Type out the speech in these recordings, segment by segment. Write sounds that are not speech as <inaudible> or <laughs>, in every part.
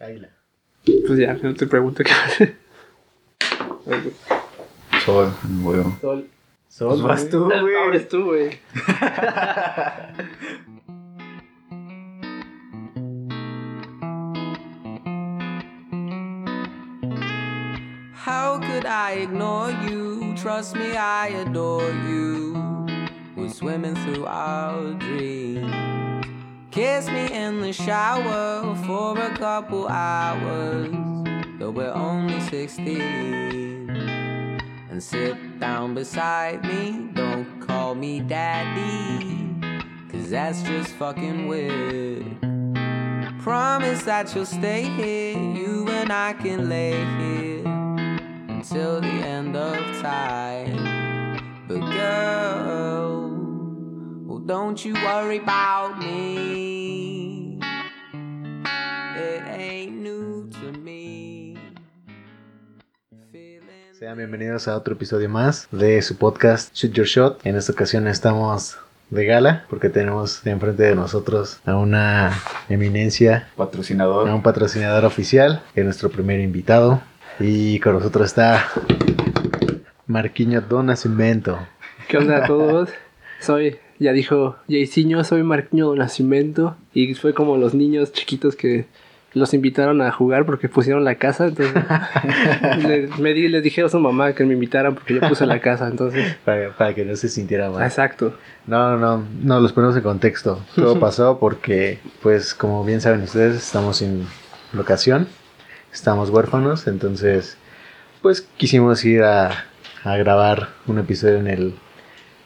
Águila. Pues ya, no te pregunto qué hace. Sol, huevo. Sol. Sol, vas tú, güey. Ahora es tú, güey. How could I ignore you? Trust me, I adore you. We're swimming through our dreams. Kiss me in the shower for a couple hours, though we're only 16. And sit down beside me, don't call me daddy, cause that's just fucking weird. Promise that you'll stay here, you and I can lay here until the end of time. But girl, don't you worry about me. It ain't new to me. Sean bienvenidos a otro episodio más de su podcast Shoot Your Shot. En esta ocasión estamos de gala porque tenemos de enfrente de nosotros a una eminencia, a Patrocinador. un patrocinador oficial, que es nuestro primer invitado. Y con nosotros está Marquiño Don. ¿Qué onda a todos? <laughs> Soy, ya dijo Jayciño, soy Marquinho Nacimiento. Y fue como los niños chiquitos que los invitaron a jugar porque pusieron la casa. Entonces, <laughs> le- me di- les dijeron a su mamá que me invitaran porque yo puse la casa. Entonces, <laughs> Para, para que no se sintiera mal. exacto. No, no, no, los ponemos en contexto. Todo <laughs> pasó porque, pues, como bien saben ustedes, estamos sin locación, estamos huérfanos, entonces, pues, quisimos ir a, a grabar un episodio en el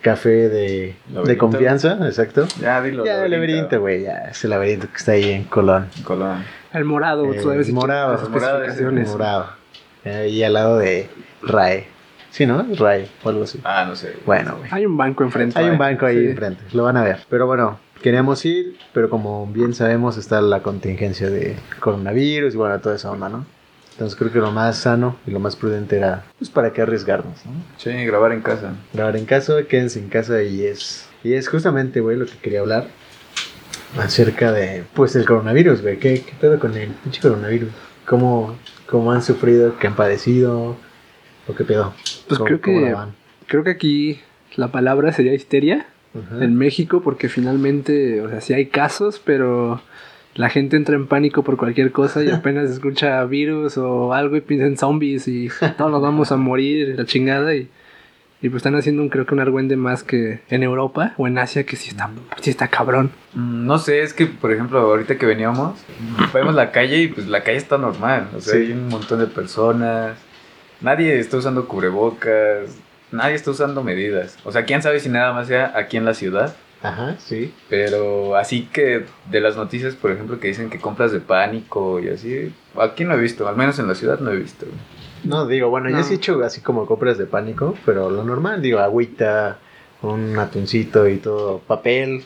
café de, confianza, exacto. Ya, dilo. Ya, el laberinto, güey, ya, ese laberinto que está ahí en Colón. Colón. El morado, Eh, tú sabes. morado, especificaciones. Morado. Ahí al lado de RAE. Sí, ¿no? RAE, o algo así. Ah, no sé. Bueno, güey. Hay un banco enfrente. Hay un banco ahí Sí. enfrente, lo van a ver. Pero bueno, queríamos ir, pero como bien sabemos está la contingencia de coronavirus y bueno, toda esa onda, ¿no? Entonces creo que lo más sano y lo más prudente era, pues, ¿para qué arriesgarnos, no? Sí, grabar en casa. Grabar en casa, quédense en casa y es... Y es justamente, güey, lo que quería hablar acerca de, pues, el coronavirus, güey. ¿Qué, qué pedo con el pinche coronavirus? ¿Cómo, ¿Cómo han sufrido? ¿Qué han padecido? ¿O qué pedo? Pues ¿Cómo- creo que-? Creo que aquí la palabra sería histeria. En México porque finalmente, o sea, sí hay casos, pero la gente entra en pánico por cualquier cosa y <laughs> apenas escucha virus o algo y piensa en zombies y todos nos vamos a morir, la chingada y, y pues están haciendo un, creo que un argüende más que en Europa o en Asia que sí está, sí está cabrón. Mm, No sé, es que, por ejemplo, ahorita que veníamos, vemos la calle y pues la calle está normal. O sea, Sí. hay un montón de personas. Nadie está usando cubrebocas. Nadie está usando medidas. O sea, quién sabe si nada más sea aquí en la ciudad. Ajá, sí. Pero así que de las noticias, por ejemplo, que dicen que compras de pánico y así, aquí no he visto, al menos en la ciudad no he visto. No, digo, bueno, yo No. sí he hecho así como compras de pánico, pero lo normal, digo, agüita, un atuncito y todo, papel.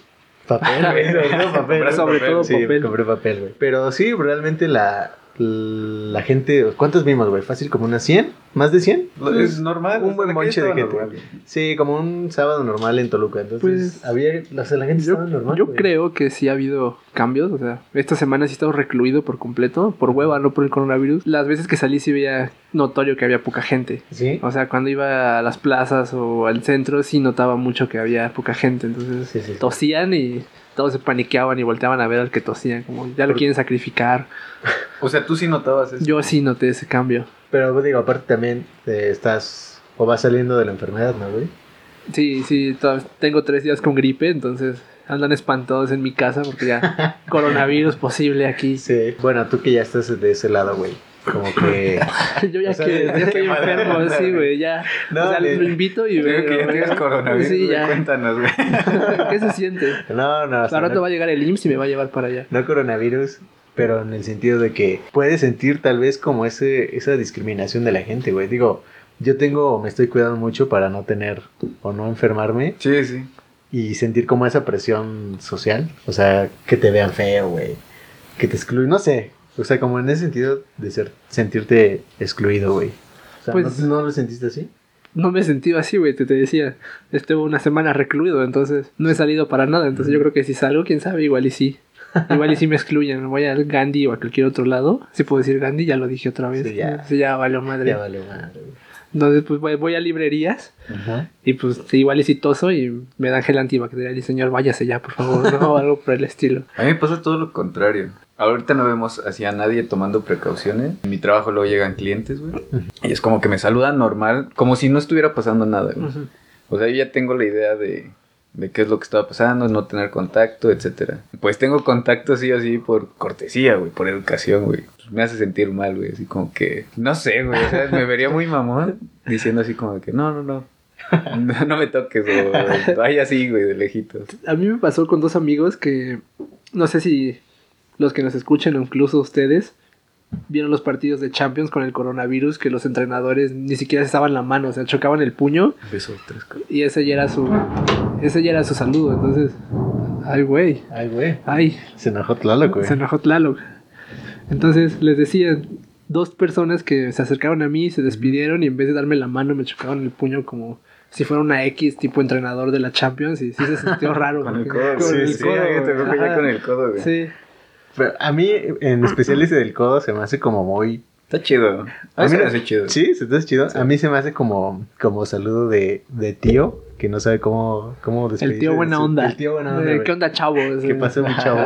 Papel, <laughs> güey, sobre todo papel. Sobre papel, todo Sí, papel. compré papel, güey. Pero sí, realmente la, la gente, ¿cuántos vimos, güey? Fácil como unas 100, más de 100. Es normal. Un buen monche de gente. normal. Sí, como un sábado normal en Toluca. Entonces, Pues, había, o sea, la gente Yo, estaba normal. yo güey. creo que sí ha habido cambios, o sea, esta semana sí he estado recluido por completo, por hueva, no por el coronavirus. Las veces que salí sí veía notorio que había poca gente. Sí. O sea, cuando iba a las plazas o al centro sí notaba mucho que había poca gente. Entonces Sí, sí, sí. tosían y todos se paniqueaban y volteaban a ver al que tosían. Como ya lo quieren sacrificar. <laughs> O sea, tú sí notabas eso. Yo sí noté ese cambio. Pero pues, digo, aparte también eh, estás o vas saliendo de la enfermedad, ¿no, güey? Sí, sí, tengo tres días con gripe, entonces andan espantados en mi casa porque ya <laughs> coronavirus posible aquí. Sí. Bueno, tú que ya estás de ese lado, güey. Como que. <laughs> Yo ya O sea, que <laughs> ya estoy enfermo, onda, sí, güey. ya. No, o sea, le- lo invito y Creo que ya veo- tienes coronavirus. Sí, ya. Cuéntanos, güey. <laughs> ¿Qué se siente? No, no, sea, Ahora no- te va a llegar el IMSS y me va a llevar para allá. no coronavirus, pero en el sentido de que puedes sentir tal vez como ese, esa discriminación de la gente, güey. Digo, yo tengo, me estoy cuidando mucho para no tener o no enfermarme Sí, sí. y sentir como esa presión social. O sea, que te vean feo, güey. Que te excluyen, no sé. O sea, como en ese sentido de ser, sentirte excluido, güey. O sea, Pues- ¿no, ¿no lo sentiste así? No me he sentido así, güey, te, te decía. Estuve una semana recluido, entonces no he salido para nada. Entonces yo creo que si salgo, quién sabe, igual y sí. Igual y si me excluyen, voy al Gandhi o a cualquier otro lado. Si puedo decir Gandhi, ya lo dije otra vez. Sí, ya. Sí, ya valió madre. Ya vale madre, güey. Entonces, pues voy, voy a librerías Ajá. y pues igual es toso y me dan gel antibacterial y señor, váyase ya, por favor, ¿no? <laughs> O algo por el estilo. A mí me pasa todo lo contrario. Ahorita no vemos así a nadie tomando precauciones. En mi trabajo luego llegan clientes, güey. Y es como que me saludan normal, como si no estuviera pasando nada, güey. O sea, yo ya tengo la idea de, de qué es lo que estaba pasando, no tener contacto, etcétera. Pues tengo contacto sí o sí por cortesía, güey, por educación, güey. Pues me hace sentir mal, güey, así como que, no sé, güey, sea, me vería muy mamón diciendo así como que, no, no, no, no, me toques, o vaya así, güey, de lejitos. A mí me pasó con dos amigos que no sé si los que nos escuchan o incluso ustedes vieron los partidos de Champions con el coronavirus que los entrenadores ni siquiera se estaban la mano, o sea, chocaban el puño Beso tres y ese ya era su ese ya era su saludo, entonces ay güey, Ay, güey. ay, Se enojó Tlaloc, güey. se enojó Tlaloc. Entonces les decía dos personas que se acercaron a mí se despidieron y en vez de darme la mano me chocaban el puño como si fuera una X tipo entrenador de la Champions y sí se sintió <laughs> raro. Con el codo, con sí, el sí, codo, ya Ajá. con el codo, güey. Sí. Pero a mí, en especial ese del codo, se me hace como muy... Está chido. A mí se me hace chido. Sí, se te hace chido. A mí se me hace como, como saludo de, de tío, que no sabe cómo, cómo El despedirse tío de buena onda. El tío buena onda, Eh, güey. ¿Qué onda, chavo? ¿Qué pasó, mi chavo?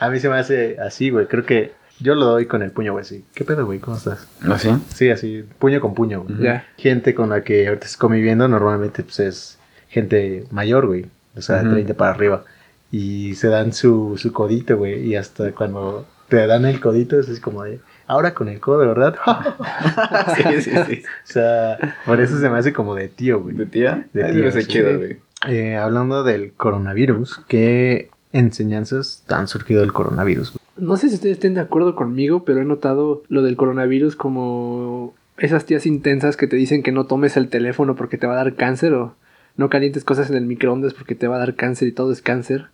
A mí se me hace así, güey. Creo que yo lo doy con el puño, güey, sí. ¿Qué pedo, güey? ¿Cómo estás? ¿No sí? Sí, así, puño con puño, güey. Ya. Gente con la que ahorita estás conviviendo normalmente pues es gente mayor, güey. O sea, de Ujú. 30 para arriba. Y se dan su, su codito, güey. Y hasta cuando te dan el codito es así como de... Ahora con el codo, ¿verdad? o <laughs> sí, sí, sí. sea, por eso se me hace como de tío, güey. ¿De tía? De tío, sí. chido, güey. Eh, hablando del coronavirus, ¿qué enseñanzas han surgido del coronavirus? güey? No sé si ustedes estén de acuerdo conmigo, pero he notado lo del coronavirus como esas tías intensas que te dicen que no tomes el teléfono porque te va a dar cáncer o no calientes cosas en el microondas porque te va a dar cáncer y todo es cáncer.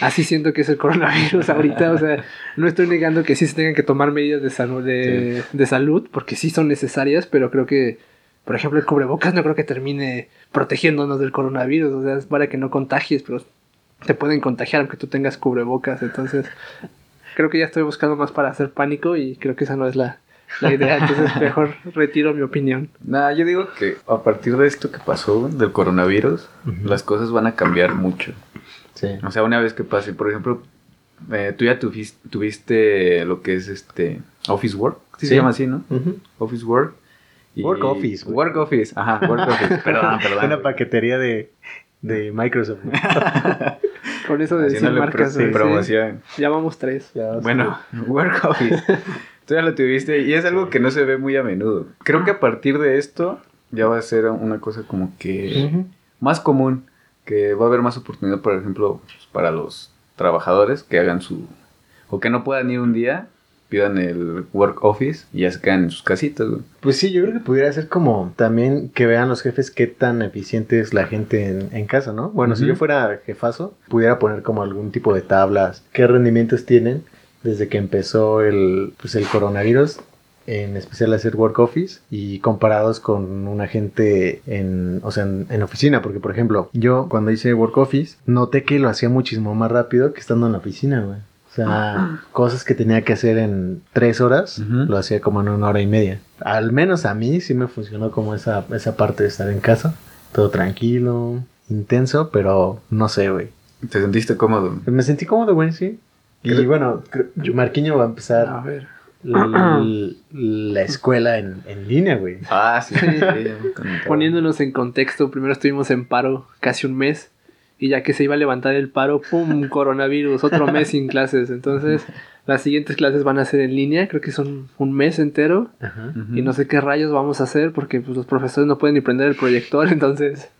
Así siento que es el coronavirus <laughs> ahorita, o sea, no estoy negando que sí se tengan que tomar medidas de, salud de, de salud porque sí son necesarias, pero creo que, por ejemplo, el cubrebocas no creo que termine protegiéndonos del coronavirus, o sea, es para que no contagies, pero te pueden contagiar aunque tú tengas cubrebocas, entonces creo que ya estoy buscando más para hacer pánico y creo que esa no es la, la idea, entonces <laughs> mejor retiro mi opinión. Nah, yo digo que a partir de esto que pasó, del coronavirus, las cosas van a cambiar mucho. Sí. O sea, una vez que pase, por ejemplo, eh, tú ya tuvis- tuviste lo que es este Office Work, ¿sí, Sí. se llama así, ¿no? Office Work. y- Work Office, güey. Work Office, ajá, Work Office. <laughs> Perdón, perdón. Una paquetería de, de Microsoft. <laughs> Con eso de decir marcas, pro- sí. promoción. ya vamos tres. Ya, Bueno, <laughs> Work Office. Tú ya lo tuviste y es algo que no se ve muy a menudo. Creo que a partir de esto ya va a ser una cosa como que más común, que va a haber más oportunidad, por ejemplo, pues, para los trabajadores que hagan su... o que no puedan ir un día, pidan el Work Office y ya se quedan en sus casitas, güey. Pues sí, yo creo que pudiera ser como también que vean los jefes qué tan eficiente es la gente en, en casa, ¿no? Bueno, si yo fuera jefazo, pudiera poner como algún tipo de tablas, qué rendimientos tienen desde que empezó el, pues el coronavirus, en especial hacer work office y comparados con una gente en, o sea, en, en oficina, porque por ejemplo, yo cuando hice work office, noté que lo hacía muchísimo más rápido que estando en la oficina, güey. O sea, cosas que tenía que hacer en tres horas, lo hacía como en una hora y media. Al menos a mí sí me funcionó como esa, esa parte de estar en casa. Todo tranquilo, intenso, pero no sé, güey. ¿Te sentiste cómodo? Me sentí cómodo, güey, sí. Y bueno, Marquiño va a A empezar ver. La escuela en, en línea, güey. Ah, sí. sí, comentaron. <laughs> Poniéndonos en contexto, primero estuvimos en paro casi un mes y ya que se iba a levantar el paro, ¡pum! <laughs> Coronavirus, otro mes sin clases. Entonces, las siguientes clases van a ser en línea, creo que son un mes entero Ajá. Y no sé qué rayos vamos a hacer porque pues, los profesores no pueden ni prender el proyector, <laughs> entonces,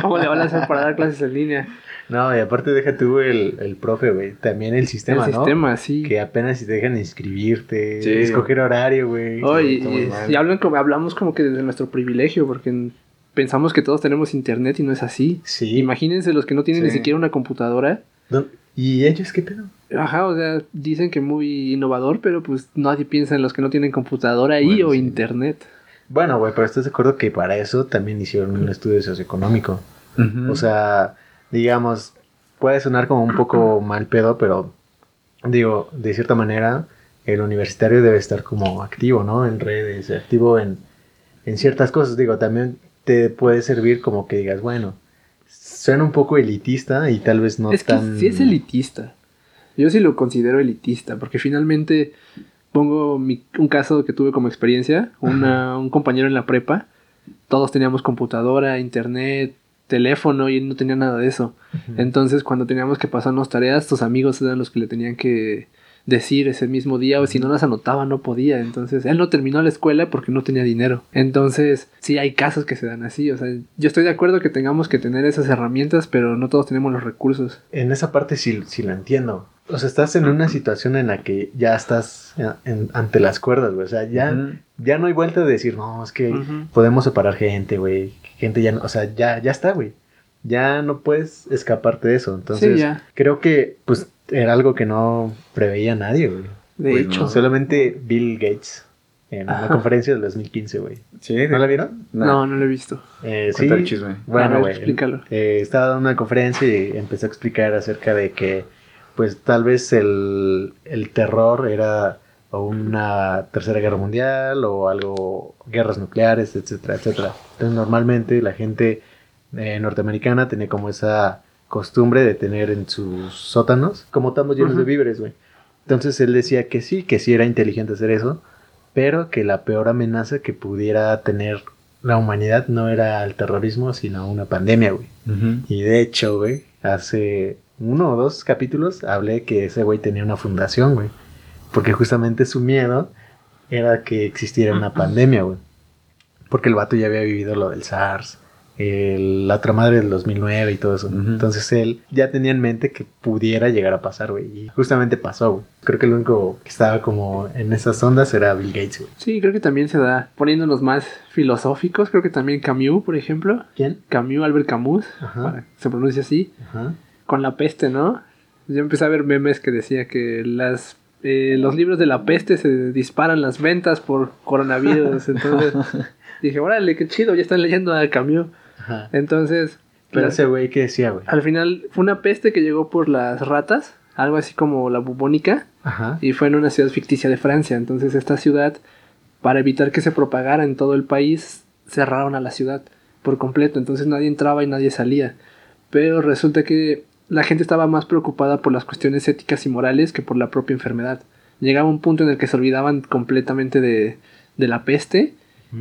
¿cómo le van a hacer para dar clases en línea? No, y aparte deja tú el, el profe, güey. También el sistema, el ¿no? sistema, sí. Que apenas si te dejan inscribirte, Sí. escoger horario, güey. Oh, y, y- y hablan como, hablamos como que desde nuestro privilegio, porque pensamos que todos tenemos internet y no es así. Sí. Imagínense los que no tienen ni siquiera una computadora. ¿Dó- ¿Y ellos qué pedo? Ajá, o sea, dicen que muy innovador, pero pues nadie piensa en los que no tienen computadora Bueno, o sí. internet. Bueno, güey, pero estás de acuerdo que para eso también hicieron un estudio socioeconómico. O sea, digamos, puede sonar como un poco <clears throat> mal pedo, pero digo, de cierta manera, el universitario debe estar como activo, ¿no? En redes, activo en, en ciertas cosas. Digo, también te puede servir como que digas, bueno, suena un poco elitista y tal vez no es que tan... sí es elitista. Yo sí lo considero elitista, porque finalmente pongo mi- un caso que tuve como experiencia, una- un compañero en la prepa, todos teníamos computadora, internet, teléfono y él no tenía nada de eso. Entonces cuando teníamos que pasarnos tareas, tus amigos eran los que le tenían que decir ese mismo día o si no las anotaba no podía. Entonces él no terminó la escuela porque no tenía dinero. Entonces sí hay casos que se dan así. O sea, yo estoy de acuerdo que tengamos que tener esas herramientas, pero no todos tenemos los recursos. En esa parte sí, sí lo entiendo. O sea, estás en una situación en la que ya estás en- ante las cuerdas, güey. O sea, ya, ya no hay vuelta de decir, no, es que podemos separar gente, güey. Gente ya no, o sea, ya, ya está, güey. Ya no puedes escaparte de eso. Entonces, sí, ya. creo que, pues, era algo que no preveía nadie, güey. De Pues hecho. no. Solamente Bill Gates en una conferencia del 2015, güey. Sí, ¿No la vieron? No, no lo he visto. Eh, Cuenta el chisme. Bueno, güey. explícalo. eh, estaba dando una conferencia y empezó a explicar acerca de que, pues, tal vez el, el terror era o una tercera guerra mundial o algo, guerras nucleares, etcétera, etcétera. Entonces, normalmente la gente eh, norteamericana tenía como esa costumbre de tener en sus sótanos, como estamos llenos de víveres, güey. Entonces él decía que sí, que sí era inteligente hacer eso, pero que la peor amenaza que pudiera tener la humanidad no era el terrorismo, sino una pandemia, güey. Y de hecho, güey, hace uno o dos capítulos hablé que ese güey tenía una fundación, güey. Porque justamente su miedo era que existiera una pandemia, güey. Porque el vato ya había vivido lo del SARS, el- la otra madre del 2009 y todo eso. Entonces él ya tenía en mente que pudiera llegar a pasar, güey. Y justamente pasó, güey. Creo que el único que estaba como en esas ondas era Bill Gates, güey. Sí, creo que también se da poniéndonos más filosóficos. Creo que también Camus, por ejemplo. ¿Quién? Camus, Albert Camus, para se pronuncia así. Ajá. Con la peste, ¿no? Yo empecé a ver memes que decía que las eh, los libros de la peste se disparan las ventas por coronavirus. <laughs> Entonces dije, órale, qué chido, ya están leyendo a Camus. Ajá. Entonces, Pero ese güey, ¿qué decía, güey? al final fue una peste que llegó por las ratas, algo así como la bubónica. Ajá. y fue en una ciudad ficticia de Francia. Entonces esta ciudad, para evitar que se propagara en todo el país, cerraron a la ciudad por completo. Entonces nadie entraba y nadie salía. Pero resulta que la gente estaba más preocupada por las cuestiones éticas y morales que por la propia enfermedad. Llegaba un punto en el que se olvidaban completamente de, de la peste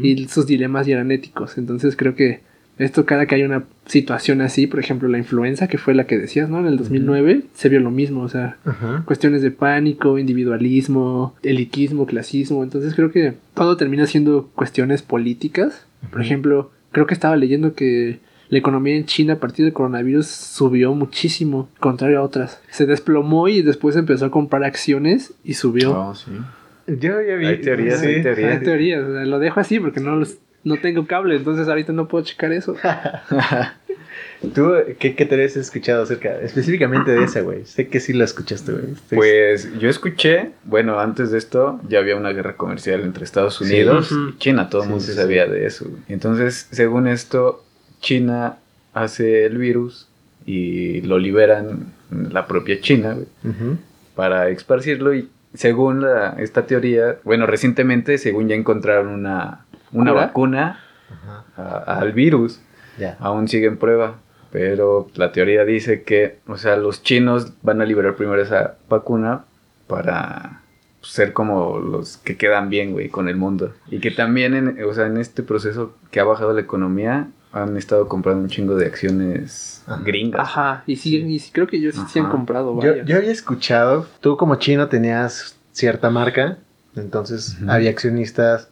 y sus dilemas ya eran éticos. Entonces creo que esto cada que hay una situación así, por ejemplo la influenza, que fue la que decías, ¿no? En el 2009 se vio lo mismo, o sea, cuestiones de pánico, individualismo, elitismo, clasismo. Entonces creo que todo termina siendo cuestiones políticas. Por ejemplo, creo que estaba leyendo que la economía en China a partir del coronavirus subió muchísimo, contrario a otras. Se desplomó y después empezó a comprar acciones y subió. Oh, sí. Yo ya vi. Hay teorías, sí. hay teorías. Hay teorías, o sea, lo dejo así porque no los- no tengo cable, entonces ahorita no puedo checar eso. <laughs> <laughs> ¿Tú qué, qué teorías has escuchado acerca específicamente de esa, güey? Sé que sí la escuchaste, güey. Pues yo escuché, bueno, antes de esto ya había una guerra comercial entre Estados Sí. Unidos y China, todo el Sí, mundo sí, sabía de eso. Entonces, según esto, China hace el virus y lo liberan la propia China güey, para esparcirlo y según la- esta teoría, bueno, recientemente, según ya encontraron una, una ¿Cura? vacuna a- al virus, aún sigue en prueba. Pero la teoría dice que, o sea, los chinos van a liberar primero esa vacuna para ser como los que quedan bien, güey, con el mundo. Y que también, en, o sea, en este proceso que ha bajado la economía, han estado comprando un chingo de acciones Ajá. gringas. Ajá, y sí, y sí creo que yo sí, sí han comprado Yo, varias. yo había escuchado, tú como chino tenías cierta marca, entonces había accionistas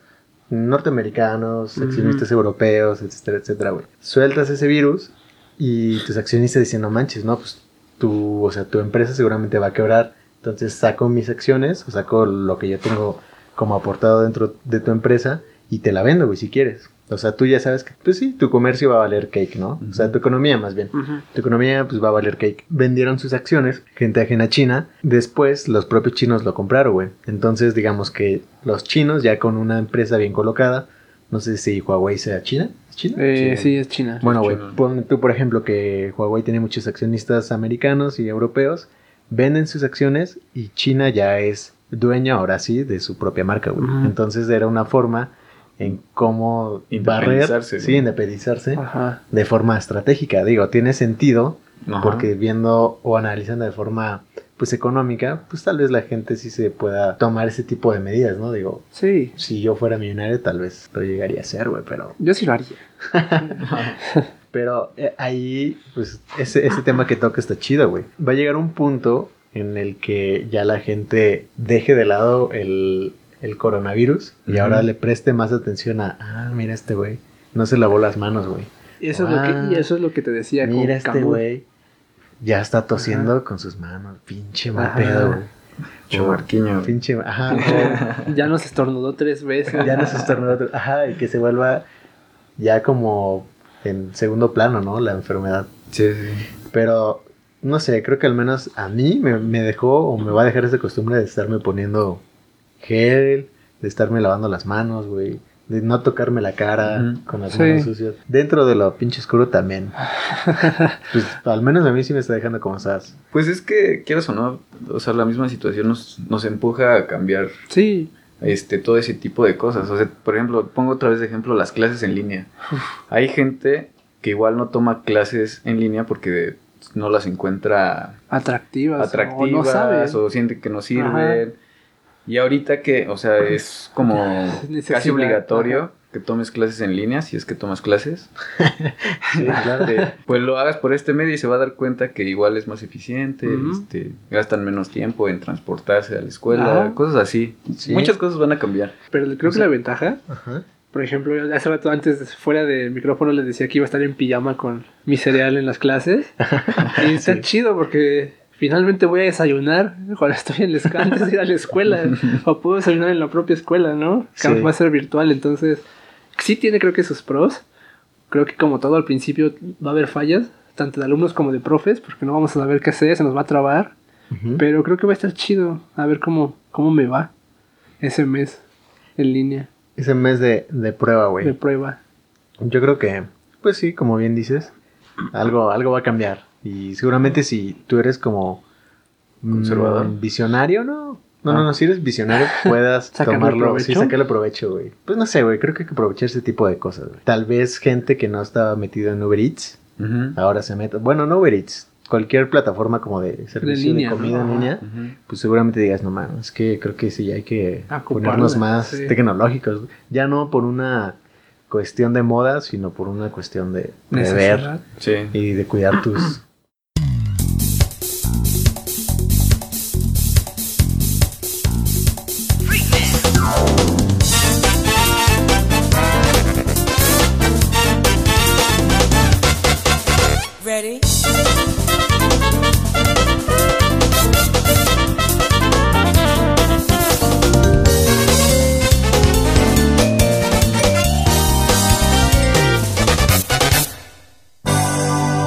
norteamericanos, accionistas europeos, etcétera, etcétera, güey. Sueltas ese virus y tus accionistas dicen, no manches, no, pues tu, o sea, tu empresa seguramente va a quebrar, entonces saco mis acciones o saco lo que yo tengo como aportado dentro de tu empresa y te la vendo, güey, si quieres. O sea, tú ya sabes que, pues sí, tu comercio va a valer cake, ¿no? O sea, tu economía más bien tu economía pues va a valer cake. Vendieron sus acciones, gente ajena a China. Después los propios chinos lo compraron, güey. Entonces digamos que los chinos ya con una empresa bien colocada, no sé si Huawei sea China. ¿Es China? Eh, Sí. sí, es China. Bueno, güey, pon tú por ejemplo que Huawei tiene muchos accionistas americanos y europeos. venden sus acciones y China ya es dueña ahora sí de su propia marca, güey. Entonces era una forma en cómo barrer, Independizarse, sí, independizarse Ajá. de forma estratégica. Digo, tiene sentido Ajá. porque viendo o analizando de forma pues económica, pues tal vez la gente sí se pueda tomar ese tipo de medidas, ¿no? Digo, Sí. si yo fuera millonario tal vez lo llegaría a ser, güey, pero Yo sí lo haría. <laughs> pero eh, ahí pues ese, ese tema que toca está chido, güey. Va a llegar un punto en el que ya la gente deje de lado el, el coronavirus y ahora le preste más atención a, ah, mira este güey, no se lavó las manos, güey. Y eso, es lo Ah, que, y eso es lo que te decía. con Mira este güey. Ya está tosiendo con sus manos. Pinche mal pedo, güey. Chamarquiño, güey. Pinche. Ajá. <laughs> Ya nos estornudó tres veces. ya no se estornudó. Ajá. Y que se vuelva ya como en segundo plano, ¿no? La enfermedad. Sí, sí. Pero no sé, creo que al menos a mí me, me dejó o me va a dejar esa costumbre de estarme poniendo gel, de estarme lavando las manos, güey. De no tocarme la cara con las Sí. manos sucias. Dentro de lo pinche oscuro también. <laughs> pues al menos a mí sí me está dejando como esas. Pues es que, quieras o no, o sea, la misma situación nos, nos empuja a cambiar Sí. este, todo ese tipo de cosas. O sea, por ejemplo, pongo otra vez de ejemplo las clases en línea. Hay gente que igual no toma clases en línea porque no las encuentra Atractivas. atractivas O no sabes. o siente que no sirven. Y ahorita que, o sea, es como Necesidad, casi obligatorio ajá. que tomes clases en línea, si es que tomas clases. <laughs> Sí, claro. Pues lo hagas por este medio y se va a dar cuenta que igual es más eficiente, este, gastan menos tiempo en transportarse a la escuela, Ajá. cosas así. Sí. Muchas cosas van a cambiar. Pero creo O que la ventaja, Ajá. por ejemplo, hace rato antes, fuera del micrófono, les decía que iba a estar en pijama con mi cereal en las clases. <laughs> y está Sí. chido porque finalmente voy a desayunar cuando estoy en la escuela, antes de ir a la escuela. <laughs> o puedo desayunar en la propia escuela, ¿no? Sí. va a ser virtual, entonces sí tiene creo que sus pros. Creo que como todo al principio va a haber fallas, tanto de alumnos como de profes, porque no vamos a saber qué hacer, se nos va a trabar. Pero creo que va a estar chido. A ver cómo, cómo me va ese mes en línea Ese mes de, de prueba, de güey. prueba. Yo creo que, pues sí, como bien dices, algo, algo va a cambiar. Y seguramente si tú eres como mm, Conservador. visionario, ¿no? No, no, Ah. no, si eres visionario <laughs> puedas ¿Sacarle tomarlo, sí, provecho? sacarle provecho, güey. Pues no sé, güey, creo que hay que aprovechar ese tipo de cosas, güey. Tal vez gente que no estaba metida en Uber Eats, ahora se meta, bueno, no Uber Eats, cualquier plataforma como de servicio de, línea, comida ¿no? en línea, pues seguramente digas, no mames, es que creo que sí hay que ponernos más sí. tecnológicos. Ya no por una cuestión de moda, sino por una cuestión de prever. Sí. y de cuidar tus... <clears throat>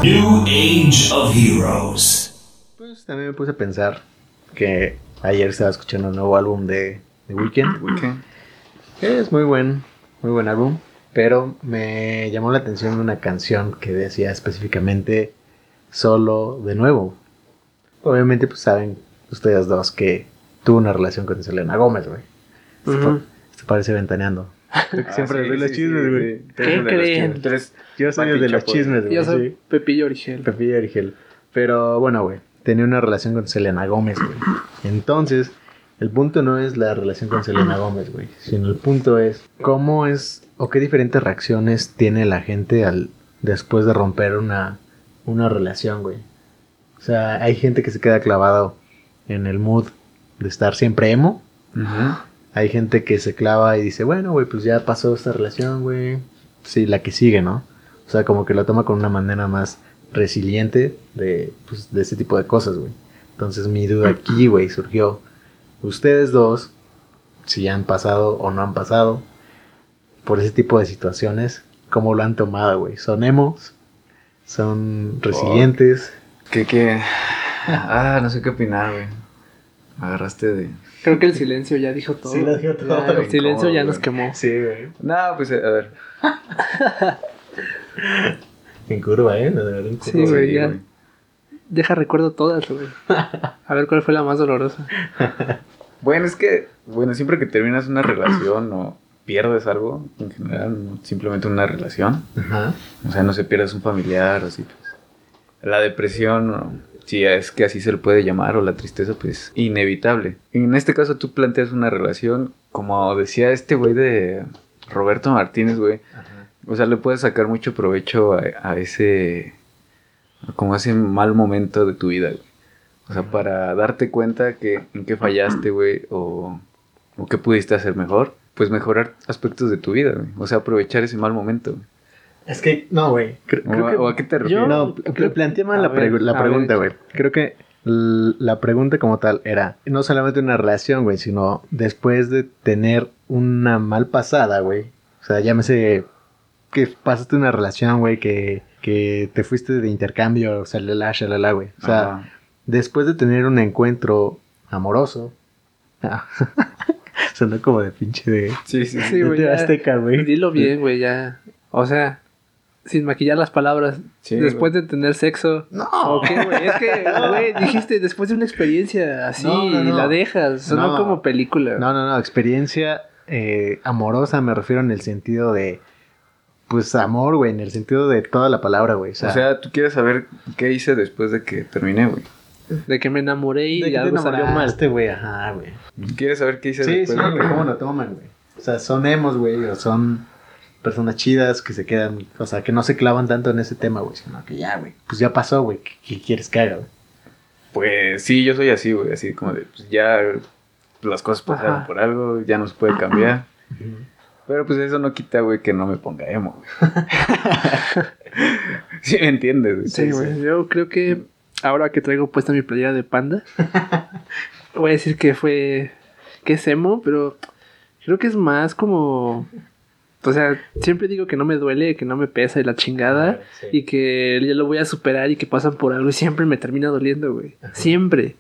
New Age of Heroes. Pues también me puse a pensar que ayer estaba escuchando un nuevo álbum de The Weeknd. Weekend. Es muy buen, muy buen álbum. Pero me llamó la atención una canción que decía específicamente solo de nuevo. Obviamente, pues saben ustedes dos que tuvo una relación con Selena Gómez, güey. Esto parece ventaneando. Siempre Ah, sí, los sí, chismes, güey. sí. ¿Qué de los creen? eres Yo soy de los chismes, güey. Yo soy sí. Pepillo Origel. Pepillo Origel. Pero bueno, güey. Tenía una relación con Selena Gómez, güey. Entonces, el punto no es la relación con Selena Gómez, güey. Sino el punto es cómo es o qué diferentes reacciones tiene la gente al después de romper una, una relación, güey. O sea, hay gente que se queda clavado en el mood de estar siempre emo. Ujú. Hay gente que se clava y dice, bueno, güey, pues ya pasó esta relación, güey. Sí, la que sigue, ¿no? O sea, como que lo toma con una manera más resiliente de, pues, de ese tipo de cosas, güey. Entonces mi duda aquí, güey, surgió. Ustedes dos, si han pasado o no han pasado por ese tipo de situaciones, ¿cómo lo han tomado, güey? ¿Son emos? ¿Son resilientes? ¿Qué, qué? Ah, no sé qué opinar, güey. Agarraste de... Creo que el silencio ya dijo todo. Sí, lo dijo todo, el silencio ya nos quemó. Sí, güey. No, pues, eh, a ver. <laughs> En curva, ¿eh? Lo de verdad en curva. Sí, güey, ya. deja recuerdo todas, güey. A ver cuál fue la más dolorosa. <laughs> Bueno, es que, bueno, siempre que terminas una relación o pierdes algo, en general, simplemente una relación, Ajá. o sea, no se pierdes un familiar, así pues. La depresión, o si es que así se le puede llamar, o la tristeza, pues, inevitable. En este caso, tú planteas una relación, como decía este güey de Roberto Martínez, güey, o sea, le puedes sacar mucho provecho a, a ese, como a ese mal momento de tu vida, güey. O sea, para darte cuenta que en qué fallaste, güey, o, o qué pudiste hacer mejor, pues mejorar aspectos de tu vida, güey. O sea, aprovechar ese mal momento. güey. Es que, no, güey. Creo, O, creo que- o a qué te refieres? No, creo- planteé mal la, ver, pregu- la pregunta, güey. Creo que la pregunta como tal era no solamente una relación, güey, sino después de tener una mal pasada, güey. O sea, llámese que pasaste una relación, güey, que, que te fuiste de intercambio, shalala, shalala, güey. O sea, Ajá. después de tener un encuentro amoroso. Ah, <laughs> Sonó como de pinche de, Sí, sí, sí. Güey. Azteca, güey. Dilo bien, güey, ya. O sea, sin maquillar las palabras. Sí, después de tener sexo. No. ¿O qué, güey? Es que, <laughs> güey, dijiste después de una experiencia así No, no, no. y la dejas. Sonó No. como película. No, no, no, experiencia eh, amorosa me refiero en el sentido de, pues amor, güey, en el sentido de toda la palabra, güey. O sea, O sea, tú quieres saber qué hice después de que terminé, güey. De que me enamoré y de que te algo salió mal. enamoraste, güey, ajá, güey. ¿Quieres saber qué hice Sí, sí, después de güey, que... cómo lo toman, güey. O sea, son emos, güey, o son personas chidas que se quedan, o sea, que no se clavan tanto en ese tema, güey, sino que ya, güey, pues ya pasó, güey, ¿qué, qué quieres que haga, güey? Pues sí, yo soy así, güey, así como de, pues ya las cosas pasaron Ajá. por algo, ya no se puede cambiar. Pero pues eso no quita, güey, que no me ponga emo, güey. <laughs> <laughs> sí, me entiendes, güey. Sí, güey. Yo creo que ahora que traigo puesta mi playera de panda, <laughs> voy a decir que fue. que es emo, pero creo que es más como. O sea, siempre digo que no me duele, que no me pesa y la chingada, Sí. y que ya lo voy a superar y que pasan por algo y siempre me termina doliendo, güey. Siempre.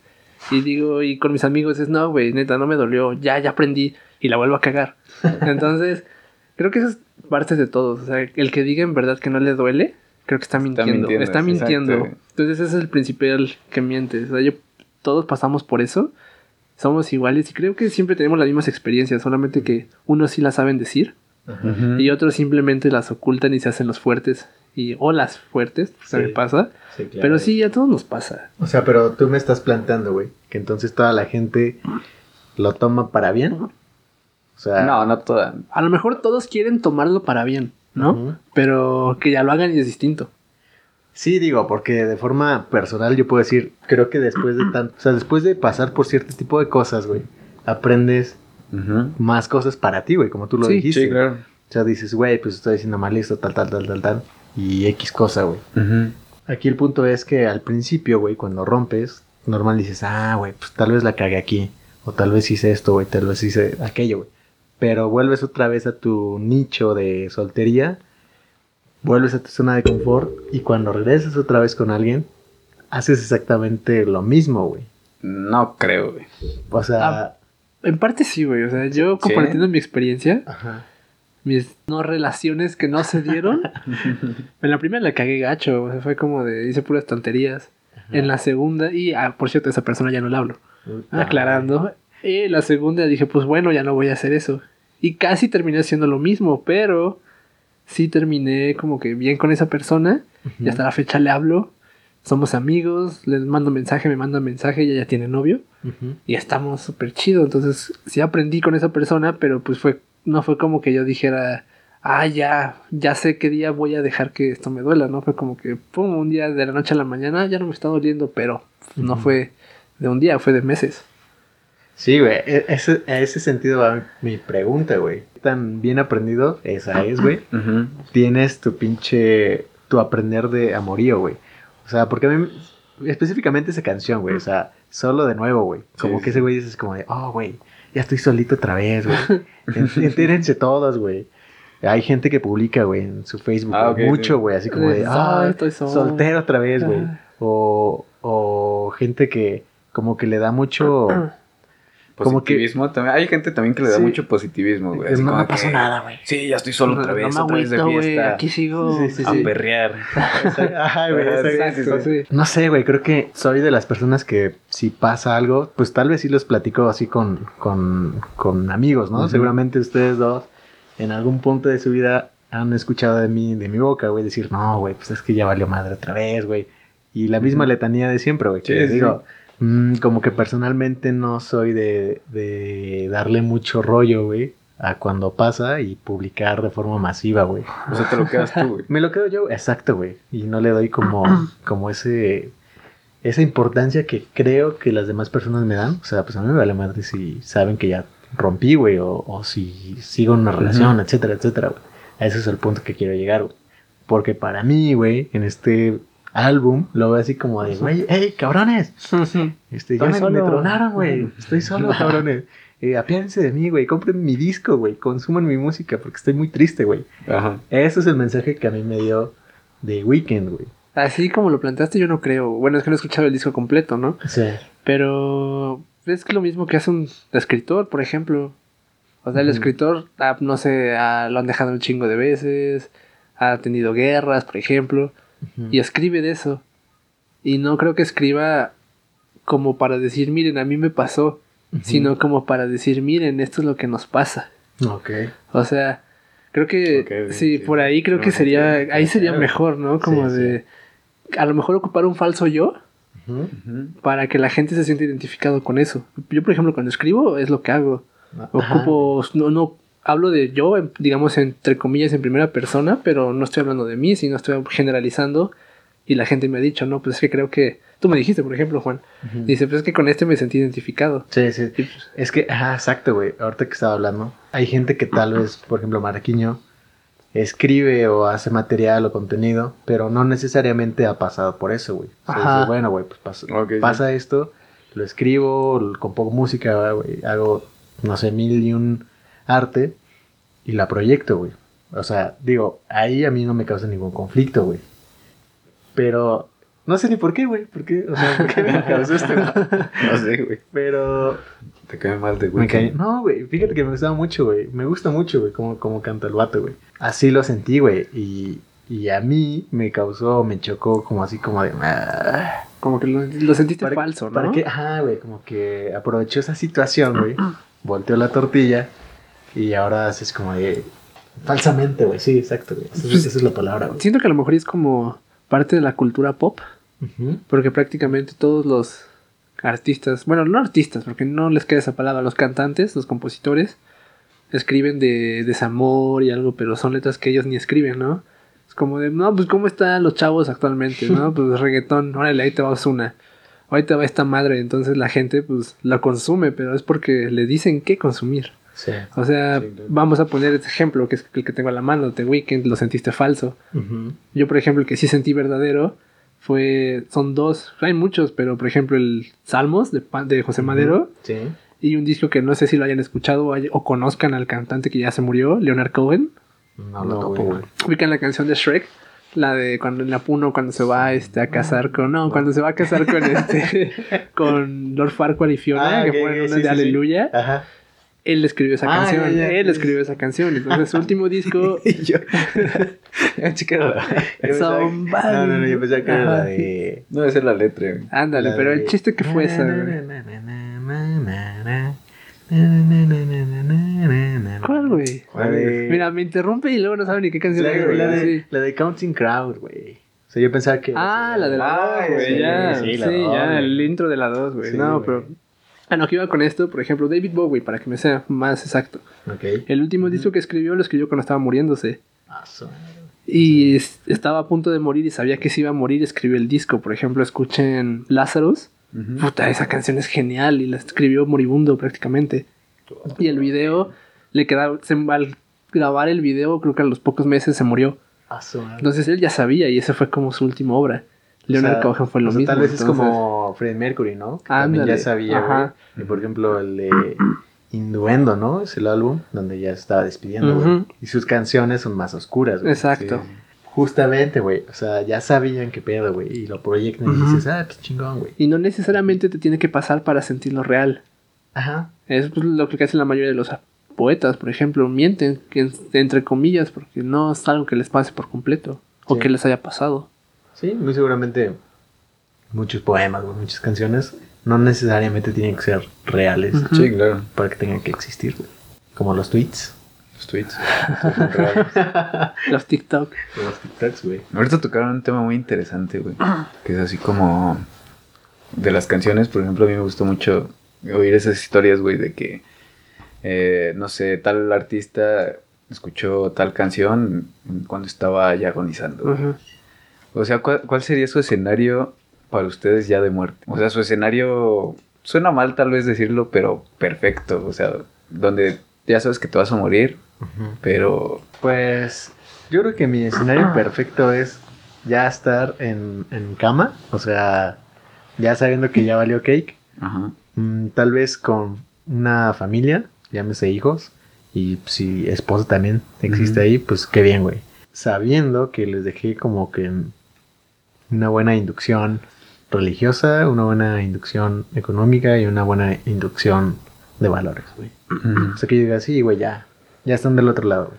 Y digo, y con mis amigos es, no, güey, neta, no me dolió, ya, ya aprendí y la vuelvo a cagar. <laughs> Entonces, creo que eso es parte de todos. O sea, el que diga en verdad que no le duele, creo que está mintiendo. mintiendo, Está mintiendo. Entonces, ese es el principal que miente. O sea, yo, todos pasamos por eso. Somos iguales y creo que siempre tenemos las mismas experiencias, solamente que unos sí las saben decir Y otros simplemente las ocultan y se hacen los fuertes. Y, o las fuertes, se Sí. me pasa. Sí, claro. Pero sí, a todos nos pasa. O sea, pero tú me estás plantando, güey, que entonces toda la gente lo toma para bien. O sea, No, no toda. A lo mejor todos quieren tomarlo para bien, ¿no? Pero que ya lo hagan y es distinto. Sí, digo, porque de forma personal yo puedo decir, creo que después de tanto, o sea, después de pasar por cierto tipo de cosas, güey, aprendes Más cosas para ti, güey, como tú lo Sí, dijiste. Sí, claro. O sea, dices, güey, pues estoy haciendo mal esto, tal, tal, tal, tal, tal, y X cosa, güey. Aquí el punto es que al principio, güey, cuando rompes, normal dices, ah, güey, pues tal vez la cagué aquí, o tal vez hice esto, güey, tal vez hice aquello, güey. Pero vuelves otra vez a tu nicho de soltería, vuelves a tu zona de confort, y cuando regresas otra vez con alguien, haces exactamente lo mismo, güey. No creo, güey. O sea, Ah. En parte sí, güey. O sea, yo Sí. compartiendo mi experiencia, ajá. mis no relaciones que no se dieron, <laughs> en la primera la cagué gacho. O sea, fue como de hice puras tonterías. En la segunda, y ah, por cierto, a esa persona ya no la hablo. aclarando. Y la segunda dije, pues bueno, ya no voy a hacer eso. Y casi terminé haciendo lo mismo, pero sí terminé como que bien con esa persona. Y hasta la fecha le hablo. Somos amigos, les mando mensaje, me manda mensaje, ella ya tiene novio. Y estamos súper chido. Entonces, sí aprendí con esa persona, pero pues fue, no fue como que yo dijera, ah, ya, ya sé qué día voy a dejar que esto me duela, ¿no? Fue como que, pum, un día de la noche a la mañana ya no me está doliendo, pero no fue de un día, fue de meses. Sí, güey, e- ese, a ese sentido va mi pregunta, güey. Tan bien aprendido, esa es, güey. Tienes tu pinche, tu aprender de amorío, güey. O sea, porque a mí, específicamente esa canción, güey, o sea, solo de nuevo, güey. Como Sí, que ese güey dices como de, oh, güey, ya estoy solito otra vez, güey. <laughs> En- Entérense todos, güey. Hay gente que publica, güey, en su Facebook, Ah, mucho, sí. güey, así como de, ah, "Ay, estoy solo". soltero otra vez, güey. O, o gente que como que le da mucho, <clears throat> Como que- positivismo también. Hay gente también que le da Sí. mucho positivismo, güey. no me pasó que, nada, güey. Sí, ya estoy solo otra No vez, me otra vez de agüito, güey, fiesta. aquí sigo. Sí, sí, a perrear. <laughs> Ajá, güey. No sé, güey, creo que soy de las personas que si pasa algo, pues tal vez sí los platico así con, con, con amigos, ¿no? Seguramente ustedes dos en algún punto de su vida han escuchado de mí, de mi boca, güey, decir, no, güey, pues es que ya valió madre otra vez, güey. Y la misma letanía de siempre, güey. Que Sí, sí. digo, mm, como que personalmente no soy de, de darle mucho rollo, güey, a cuando pasa y publicar de forma masiva, güey. O sea, te lo quedas tú, güey. <laughs> Me lo quedo yo, exacto, güey. Y no le doy como, <clears throat> como ese, esa importancia que creo que las demás personas me dan. O sea, pues a mí me vale madre si saben que ya rompí, güey, o, o si sigo en una relación, etcétera, etcétera, güey. A ese es el punto que quiero llegar, güey. Porque para mí, güey, en este álbum lo veo así como de, güey, hey, cabrones. Este, ya me, tronaron, güey. Estoy solo, cabrones. Eh, apiádense de mí, güey. Compren mi disco, güey. Consuman mi música porque estoy muy triste, güey. Ajá. Ese es el mensaje que a mí me dio de Weekend, güey. Así como lo planteaste, yo no creo. Bueno, es que no he escuchado el disco completo, ¿no? Sí. Pero es que lo mismo que hace un escritor, por ejemplo. O sea, el escritor, ah, no sé, ah, lo han dejado un chingo de veces, ha tenido guerras, por ejemplo, y escribe de eso. Y no creo que escriba como para decir, miren, a mí me pasó, sino como para decir, miren, esto es lo que nos pasa. Ok. O sea, creo que sí, sí. por ahí creo No, que sería, ahí sería claro. mejor, ¿no? Como Sí, de, a lo mejor ocupar un falso yo para que la gente se sienta identificado con eso. Yo, por ejemplo, cuando escribo es lo que hago. Ajá. Ocupo, no, no, hablo de yo, en- digamos, entre comillas, en primera persona, pero no estoy hablando de mí, sino estoy generalizando. Y la gente me ha dicho, no, pues es que creo que, tú me dijiste, por ejemplo, Juan, dice, pues es que con este me sentí identificado. Sí, sí. Y, pues, Es que, ajá, exacto, güey. Ahorita que estaba hablando, hay gente que tal vez, por ejemplo, Marquiño, escribe o hace material o contenido, pero no necesariamente ha pasado por eso, güey. O sea, Ajá. dice, bueno, güey, pues pasa, sí. esto, lo escribo, compongo música, güey, hago, no sé, mil y un arte y la proyecto, güey. O sea, digo, ahí a mí no me causa ningún conflicto, güey. Pero no sé ni por qué, güey. ¿Por qué? O sea, ¿por qué me <laughs> causó este? No sé, güey. Pero Te cae mal de güey. caí- No, güey, fíjate que me gustaba mucho, güey. Me gusta mucho, güey, cómo, cómo canta el vato, güey. Así lo sentí, güey. Y, y a mí me causó, me chocó como así como de... "Ah". como que lo, lo sentiste Para- falso, ¿no? Para que, ajá, güey, como que aprovechó esa situación, güey. <clears throat> volteó la tortilla y ahora haces como de... Falsamente, güey. Sí, exacto, güey. Esa, es- Pues, esa es la palabra, güey. Siento que a lo mejor es como parte de la cultura pop, porque prácticamente todos los artistas, bueno, no artistas, porque no les queda esa palabra, los cantantes, los compositores, escriben de desamor y algo, pero son letras que ellos ni escriben, ¿no? Es como de, no, pues cómo están los chavos actualmente, ¿no? <laughs> Pues reggaetón, órale, ahí te va una. Ahí te va esta madre, entonces la gente pues la consume, pero es porque le dicen qué consumir. Sí. O sea, Sí, vamos a poner este ejemplo que es el que tengo a la mano, The Weeknd, lo sentiste falso. Yo, por ejemplo, el que sí sentí verdadero fue. Son dos, hay muchos, pero por ejemplo, el Salmos de, de José Madero Sí. y un disco que no sé si lo hayan escuchado o, hay- o conozcan al cantante que ya se murió, Leonard Cohen. No lo No, topo, güey. güey. Ubican la canción de Shrek, la de cuando en la Puno, cuando se va este, a casar con. No, cuando se va a casar con este. <laughs> con Lord Farquaar y Fiona, Ah, que ponen una sí, de sí, sí. Aleluya. Ajá. Él escribió esa Ah, canción. ya, ya. Él escribió esa canción. Entonces, su último disco. <laughs> Y yo... <laughs> Somebody. No, no, no, yo pensaba que era la de... No, esa es la letra, güey. Ándale, la pero de- el chiste que fue esa. ¿Cuál, güey? La de- Mira, me interrumpe y luego no sabe ni qué canción la es, de, güey. la de- la de Counting Crowd, güey. O sea, yo pensaba que... Ah, la de la Ah, 2, güey. sí, ya, sí, sí, la dos, ya, el intro de la 2, güey. No, pero. Ah, no, que iba con esto, por ejemplo, David Bowie, para que me sea más exacto. Ok. El último disco que escribió lo escribió cuando estaba muriéndose. Ah. Y es- estaba a punto de morir y sabía que se iba a morir, escribió el disco. Por ejemplo, escuchen Lazarus. Ujú. Puta, esa canción es genial y la escribió moribundo prácticamente. Y el video le quedaba, se- al grabar el video, creo que a los pocos meses se murió. Ah. Entonces él ya sabía y esa fue como su última obra. Leonard O sea, Cohen fue lo o sea, mismo. Tal vez es como Freddie Mercury, ¿no? Que también ya sabía, ajá. Y por ejemplo, el de Innuendo, ¿no? Es el álbum donde ya se estaba despidiendo, güey. Y sus canciones son más oscuras, güey. Exacto. Sí. Justamente, güey. O sea, ya sabían qué pedo, güey. Y lo proyectan y dices, ah, pues chingón, güey. Y no necesariamente te tiene que pasar para sentirlo real. Ajá. Es pues, lo que hacen la mayoría de los poetas, por ejemplo, mienten, que, entre comillas, porque no es algo que les pase por completo o que les haya pasado. Sí, muy seguramente muchos poemas, muchas canciones no necesariamente tienen que ser reales. Sí, claro. para que tengan que existir, güey. Como los tweets. Los tweets. <laughs> Los TikTok. Los TikToks, güey. Ahorita tocaron un tema muy interesante, güey. Que es así como. De las canciones, por ejemplo, a mí me gustó mucho oír esas historias, güey, de que. eh, no sé, tal artista escuchó tal canción cuando estaba ya agonizando. güey. Ajá. O sea, ¿cuál, cuál sería su escenario para ustedes ya de muerte? O sea, su escenario. Suena mal tal vez decirlo, pero perfecto. O sea, donde ya sabes que te vas a morir, pero. Pues yo creo que mi escenario <clears throat> perfecto es ya estar en, en cama, o sea, ya sabiendo que ya valió cake, Ajá. mm, tal vez con una familia, llámese hijos, y si esposa también existe ahí, pues qué bien, güey. Sabiendo que les dejé como que una buena inducción religiosa, una buena inducción económica y una buena inducción de valores, güey. O sea que yo diga, sí, güey, ya, ya están del otro lado. güey.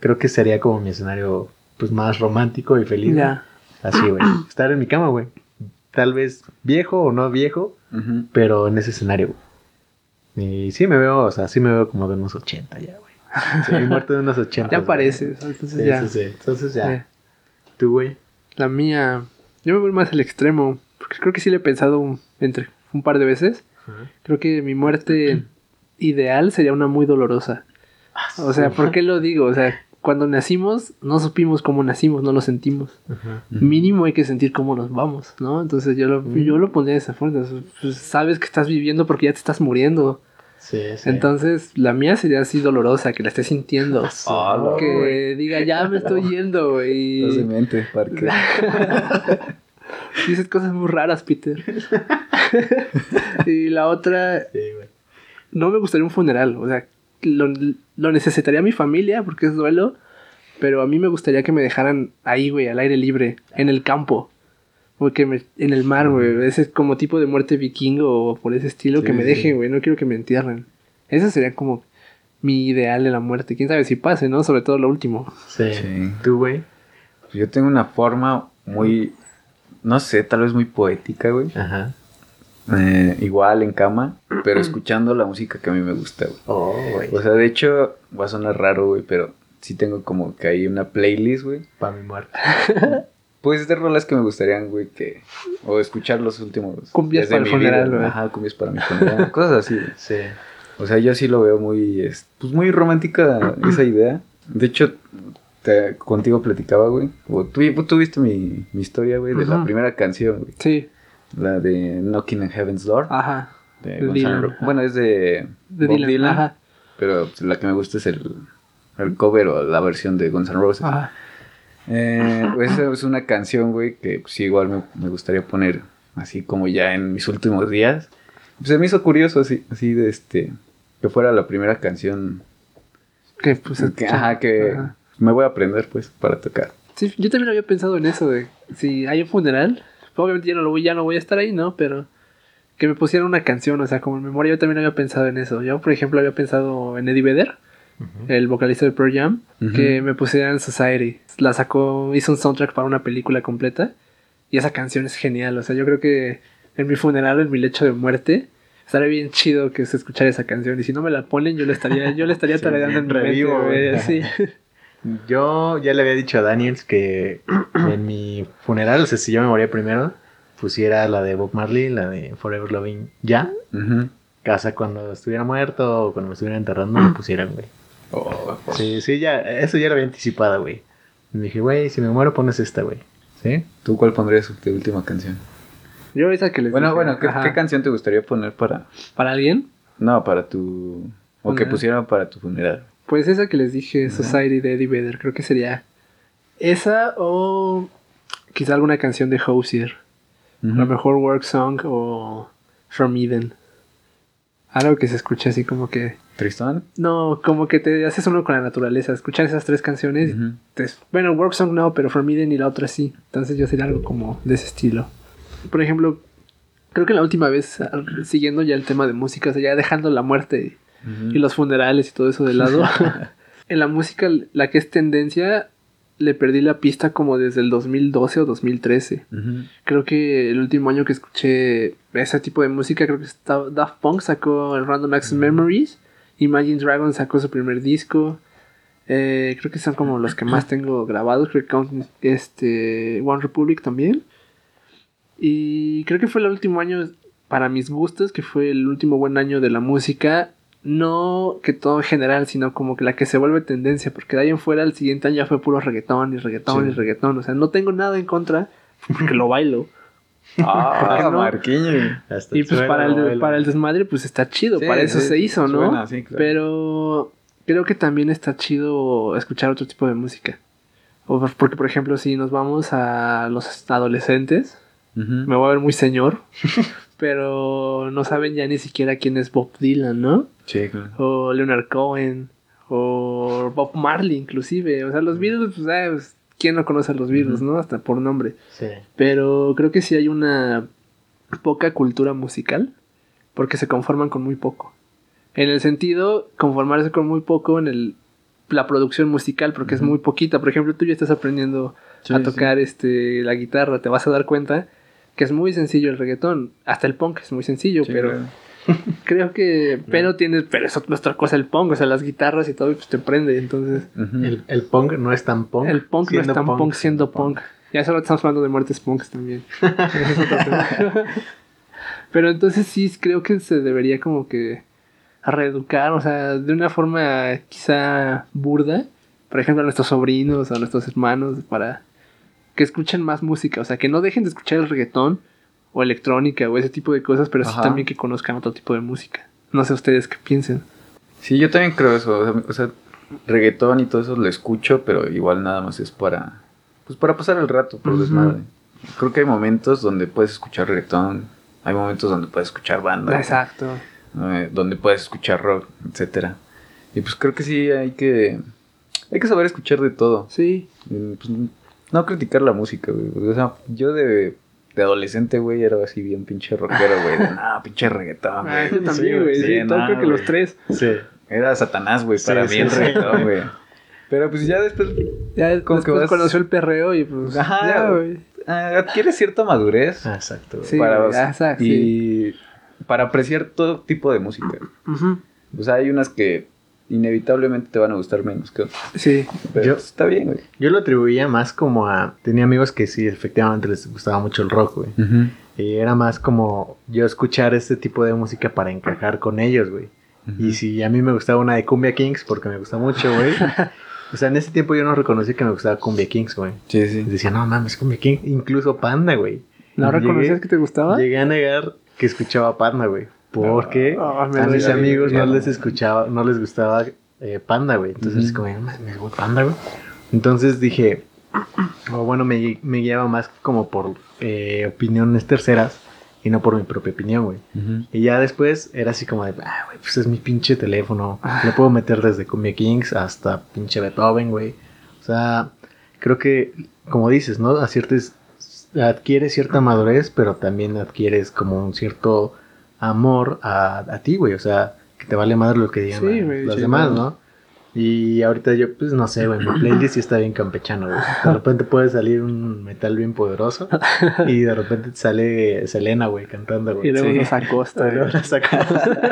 Creo que sería como mi escenario, pues más romántico y feliz. Ya. Así, güey. <clears throat> Estar en mi cama, güey. Tal vez viejo o no viejo, pero en ese escenario, güey. Y sí me veo, o sea, sí me veo como de unos 80 ya, güey. Sí, muerto de unos 80. <laughs> Ya pareces. Entonces Sí, ya. sí. Entonces ya. Tú, güey. La mía. Yo me voy más al extremo. Porque creo que sí le he pensado un- entre un par de veces. Creo que mi muerte ideal sería una muy dolorosa. O sea, ¿por qué lo digo? O sea, cuando nacimos, no supimos cómo nacimos, no lo sentimos. Mínimo hay que sentir cómo nos vamos, ¿no? Entonces yo lo, yo lo pondría de esa forma. Pues, sabes que estás viviendo porque ya te estás muriendo. Sí, sí. Entonces, la mía sería así dolorosa, que la estés sintiendo. Ah, que diga, ya me estoy yendo, güey. Estás en mente, Parque. <laughs> Dices cosas muy raras, Peter. <laughs> y la otra, Sí, no me gustaría un funeral. O sea, lo, lo necesitaría mi familia porque es duelo. Pero a mí me gustaría que me dejaran ahí, güey, al aire libre, en el campo. Porque me- en el mar, güey. Ese como tipo de muerte vikingo o por ese estilo que me sí. dejen, güey. No quiero que me entierren. Ese sería como mi ideal de la muerte. Quién sabe si pase, ¿no? Sobre todo lo último. Sí. Sí. Tú, güey. Yo tengo una forma muy, no sé, tal vez muy poética, güey. Ajá. Eh, igual en cama, pero <clears throat> escuchando la música que a mí me gusta, güey. Oh, güey. O sea, de hecho, va a sonar raro, güey, pero sí tengo como que hay una playlist, güey. Para mi muerte. <laughs> Pues de rolas que me gustarían, güey, que... O escuchar los últimos... Cumbias para el mi funeral, güey. Ajá, cumbias para mi funeral. <laughs> cosas así, güey. Sí. O sea, yo sí lo veo muy, es- pues muy romántica esa idea. De hecho, te- contigo platicaba, güey. O tú, tú viste mi, mi historia, güey, de la primera canción, güey. Sí. La de Knocking on Heaven's Door. Ajá. de Dylan. Bueno, es de, De Bob Dylan. Dylan. Ajá. Pero la que me gusta es el, el cover o la versión de Guns N' Roses. Ajá. Eh, <laughs> esa es una canción, güey, que pues, sí, igual me, me gustaría poner así como ya en mis últimos días. Pues, se me hizo curioso así, así de este, que fuera la primera canción Que pues que, ajá, que Ajá. me voy a aprender, pues, para tocar. Sí, yo también había pensado en eso de si hay un funeral, obviamente ya no lo voy, ya no voy a estar ahí, ¿no? Pero que me pusieran una canción, o sea, como en memoria yo también había pensado en eso. Yo, por ejemplo, había pensado en Eddie Vedder, el vocalista de Pearl Jam, que me pusieran Society. La sacó, hizo un soundtrack para una película completa y esa canción es genial, o sea, yo creo que en mi funeral, en mi lecho de muerte, estaría bien chido que se escuchara esa canción y si no me la ponen yo le estaría yo le estaría <laughs> Sí, en mente, revivo, sí. <laughs> Yo ya le había dicho a Daniels que <clears throat> en mi funeral, o sea, si yo me moría primero, pusiera la de Bob Marley, la de Forever Loving Ya. Casa cuando estuviera muerto o cuando me estuvieran enterrando, <clears throat> me pusieran, güey. Oh, Sí, sí, ya, eso ya lo había anticipado, güey. Dije, güey, si me muero, pones esta, güey. ¿Sí? ¿Tú cuál pondrías tu última canción? Yo esa que les Bueno, dije, bueno, ¿qué, qué canción te gustaría poner para... para alguien No, para tu... O que pusieran para tu funeral. Pues esa que les dije, Society de Eddie Vedder, creo que sería esa o quizá alguna canción de Hosier. A lo mejor Work Song o From Eden. Algo que se escuche así como que... ¿Tristán? No, como que te haces uno con la naturaleza. Escuchar esas tres canciones. te- bueno, Work Song no, pero From Eden y la otra sí. Entonces yo sería algo como de ese estilo. Por ejemplo, Creo que la última vez, siguiendo ya el tema de música, o sea, ya dejando la muerte y los funerales y todo eso de lado, <laughs> <laughs> en la música, la que es tendencia, le perdí la pista como desde el 2012 o 2013. Ujú. Creo que el último año que escuché ese tipo de música, creo que está- Daft Punk sacó el Random Access Memories, Imagine Dragons sacó su primer disco. Eh, creo que son como los que más tengo grabados. Creo que este, One Republic también. Y creo que fue el último año para mis gustos, que fue el último buen año de la música. No que todo en general, sino como que la que se vuelve tendencia, porque de ahí en fuera el siguiente año ya fue puro reggaetón y reggaetón Sí. y reggaetón. O sea, no tengo nada en contra, porque lo bailo. <laughs> Ah, <laughs> no? Hasta Y pues para el, bailo. para el desmadre, pues está chido, Sí, para eso sí, se hizo, ¿no? suena, sí, claro. Pero creo que también está chido escuchar otro tipo de música. O porque, por ejemplo, si nos vamos a los adolescentes, me voy a ver muy señor, <laughs> pero no saben ya ni siquiera quién es Bob Dylan, ¿no? Sí, claro. O Leonard Cohen, o Bob Marley inclusive. O sea, los Beatles, pues, ah, pues, ¿quién no conoce a los Beatles, no? Hasta por nombre. Sí. Pero creo que sí hay una poca cultura musical porque se conforman con muy poco. En el sentido, conformarse con muy poco en el, la producción musical porque es muy poquita. Por ejemplo, tú ya estás aprendiendo Sí, a sí. tocar este, la guitarra, te vas a dar cuenta que es muy sencillo el reggaetón. Hasta el punk es muy sencillo, Sí, pero claro. <laughs> creo que... Pero tienes... Pero es otra cosa el punk, o sea, las guitarras y todo, y pues te prende. Entonces. El, el punk no es tan punk. el punk no es tan punk, siendo punk. Ya solo estamos hablando de muertes punks también. <laughs> Ese es otro tema. <laughs> Pero entonces sí creo que se debería como que reeducar, o sea, de una forma quizá burda, por ejemplo, a nuestros sobrinos, a nuestros hermanos, para que escuchen más música, o sea, que no dejen de escuchar el reggaetón o electrónica o ese tipo de cosas, pero sí también que conozcan otro tipo de música. No sé ustedes qué piensen. Sí, yo también creo eso. O sea, o sea, reggaetón y todo eso lo escucho, pero igual nada más es para. Pues para pasar el rato, por desmadre. Creo que hay momentos donde puedes escuchar reggaetón, hay momentos donde puedes escuchar banda, Exacto. eh, donde puedes escuchar rock, etcétera. Y pues creo que sí hay que. Hay que saber escuchar de todo. Sí. Y, pues, no criticar la música, güey. O sea, yo de, de adolescente, güey, era así bien pinche rockero, güey. de, No, <laughs> pinche reggaetón, Ah, güey. yo también, güey. Sí, no, creo que los tres. Sí. Era Satanás, güey, para sí, mí el sí. reggaetón, güey. Pero pues ya después Ya Como después que vas- conoció el perreo y pues... Ajá, ya, güey. ah, adquieres cierta madurez Ah, exacto. Sí, para, exacto, y para apreciar todo tipo de música. O sea, hay unas que inevitablemente te van a gustar menos que otras. Sí. Pero Yo- está bien, güey. Yo lo atribuía más como a... Tenía amigos que sí, efectivamente les gustaba mucho el rock, güey. Y era más como yo escuchar este tipo de música para encajar con ellos, güey. Y si a mí me gustaba una de Cumbia Kings, porque me gusta mucho, güey. <laughs> o sea, en ese tiempo yo no reconocí que me gustaba Cumbia Kings, güey. Sí, sí. decía, no mames, Cumbia Kings. Incluso Panda, güey. ¿No reconocías que te gustaba? Llegué a negar que escuchaba Panda, güey. Porque Ah, me a mis amigos no les escuchaba, no les gustaba eh, Panda, güey. Entonces, Ujú. como, "No mames, güey, Panda, güey. Entonces dije, o bueno, me, me guiaba más como por eh, opiniones terceras y no por mi propia opinión, güey. Y ya después era así como de, ah, güey, pues es mi pinche teléfono. Le <laughs> puedo meter desde Cumbia Kings hasta pinche Beethoven, güey. O sea, creo que, como dices, ¿no? A ciertas, adquieres cierta madurez, pero también adquieres como un cierto amor a, a ti, güey. O sea, que te vale madre lo que digan Sí, güey, los sí, demás. ¿no? Y ahorita yo, pues no sé, güey, mi playlist sí está bien campechano, güey. De repente puede salir un metal bien poderoso y de repente te sale Selena, güey, cantando, güey. Y luego Sí. nos acosta, <laughs> Luego la sacamos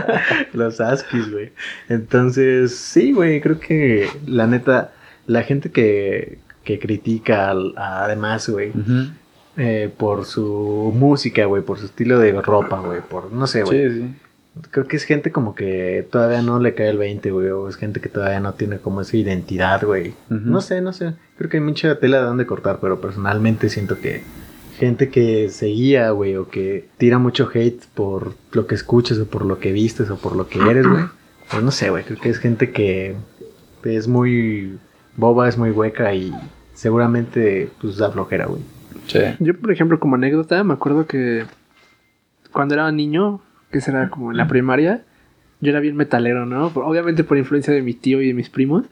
<laughs> los Askis, güey. Entonces, sí, güey, creo que la neta, la gente que, que critica a además, güey, eh, por su música, güey, por su estilo de ropa, güey, por no sé, güey. Sí, sí. Creo que es gente como que todavía no le cae el 20, güey, o es gente que todavía no tiene como esa identidad, güey. No sé, no sé. Creo que hay mucha tela de dónde cortar, pero personalmente siento que gente que se guía, güey, o que tira mucho hate por lo que escuches o por lo que vistes o por lo que eres, güey. Pues no sé, güey, creo que es gente que es muy boba, es muy hueca y seguramente pues da flojera, güey. Sí. Yo, por ejemplo, como anécdota, me acuerdo que cuando era niño, que será como en la primaria, yo era bien metalero, ¿no? Obviamente por influencia de mi tío y de mis primos,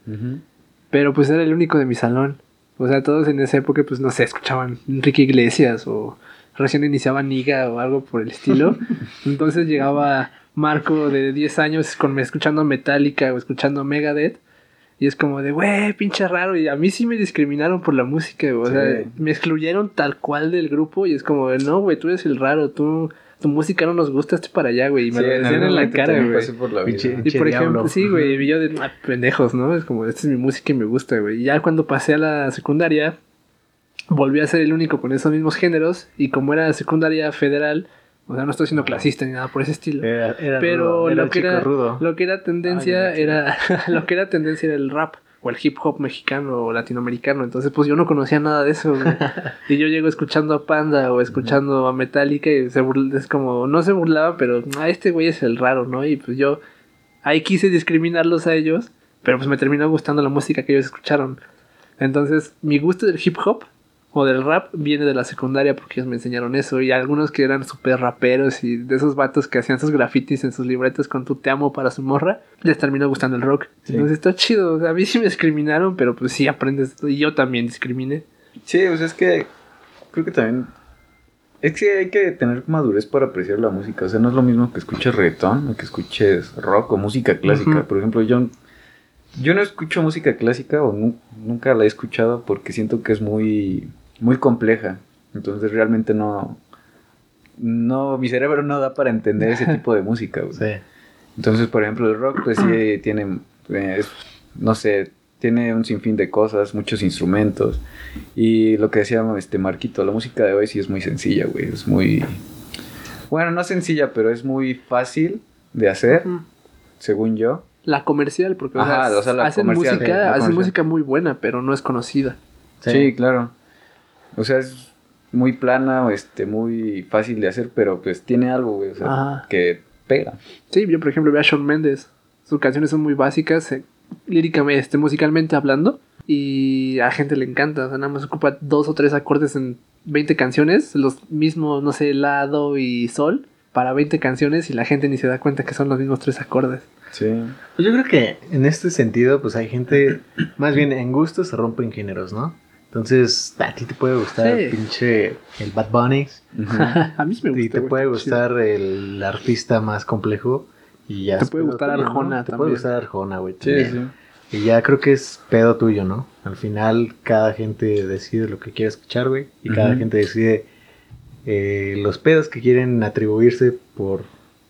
pero pues era el único de mi salón. O sea, todos en esa época, pues no sé, escuchaban Enrique Iglesias o recién iniciaba Niga o algo por el estilo. <laughs> Entonces llegaba Marco de 10 años con escuchando Metallica o escuchando Megadeth. Y es como de, güey, pinche raro. Y a mí sí me discriminaron por la música, güey. O sea, me excluyeron tal cual del grupo. Y es como de, no, güey, tú eres el raro. Tú, tu música no nos gusta, este para allá, güey. Y me Sí, lo decían en la cara, güey. pasé por la vida. Pinche- Y por ejemplo, sí, güey, y yo de ah, pendejos, ¿no? Es como, esta es mi música y me gusta, güey. Y ya cuando pasé a la secundaria, volví a ser el único con esos mismos géneros. Y como era secundaria federal, o sea, no estoy siendo clasista ni nada por ese estilo. Era, era Pero rudo, era lo, que era, rudo. lo que era tendencia Ay, era <laughs> lo que era tendencia era el rap o el hip hop mexicano o latinoamericano. Entonces, pues yo no conocía nada de eso. güey. <laughs> y yo llego escuchando a Panda o escuchando a Metallica y se burl- es como, no se burlaba, pero ah, este güey es el raro, ¿no? Y pues yo ahí quise discriminarlos a ellos, pero pues me terminó gustando la música que ellos escucharon. Entonces, mi gusto del hip hop o del rap viene de la secundaria porque ellos me enseñaron eso. Y algunos que eran súper raperos y de esos vatos que hacían sus grafitis en sus libretas con tu te amo para su morra, les terminó gustando el rock. Entonces está chido. O sea, a mí sí me discriminaron, pero pues sí aprendes. Y yo también discriminé. Sí, o sea, es que creo que también... Es que hay que tener madurez para apreciar la música. O sea, no es lo mismo que escuches reggaetón o que escuches rock o música clásica. Por ejemplo, yo, yo no escucho música clásica o nu- nunca la he escuchado porque siento que es muy, muy compleja. Entonces realmente no... No, mi cerebro no da para entender ese <laughs> tipo de música. güey. Sí. Entonces, por ejemplo, el rock, pues sí <clears throat> tiene, eh, no sé, tiene un sinfín de cosas, muchos instrumentos. Y lo que decía este Marquito, la música de hoy sí es muy sencilla, güey. Es muy. Bueno, no sencilla, pero es muy fácil de hacer, según yo. La comercial, porque o sea, Ajá, o sea, la hacen comercial, música, sí, la hacen comercial. música muy buena, pero no es conocida. Sí. claro. O sea, es muy plana, este, muy fácil de hacer, pero pues tiene algo, güey. O sea, Ajá. que pega. Sí, yo por ejemplo veo a Shawn Mendes. Sus canciones son muy básicas, eh, líricamente, este, musicalmente hablando. Y a gente le encanta. O sea, nada más ocupa dos o tres acordes en 20 canciones. Los mismos, no sé, la, do y sol. Para 20 canciones y la gente ni se da cuenta que son los mismos tres acordes. Sí. Pues yo creo que en este sentido, pues hay gente, más bien en gustos se rompen géneros, ¿no? Entonces, a ti te puede gustar Sí. pinche el Bad Bunny <laughs> a mí sí me gusta. y te puede gustar el artista más complejo y ya Te puede gustar tuyo, ¿no? Arjona Te puede gustar Arjona, güey. Sí, sí. Y ya creo que es pedo tuyo, ¿no? Al final cada gente decide lo que quiere escuchar, güey. Y cada gente decide eh, los pedos que quieren atribuirse por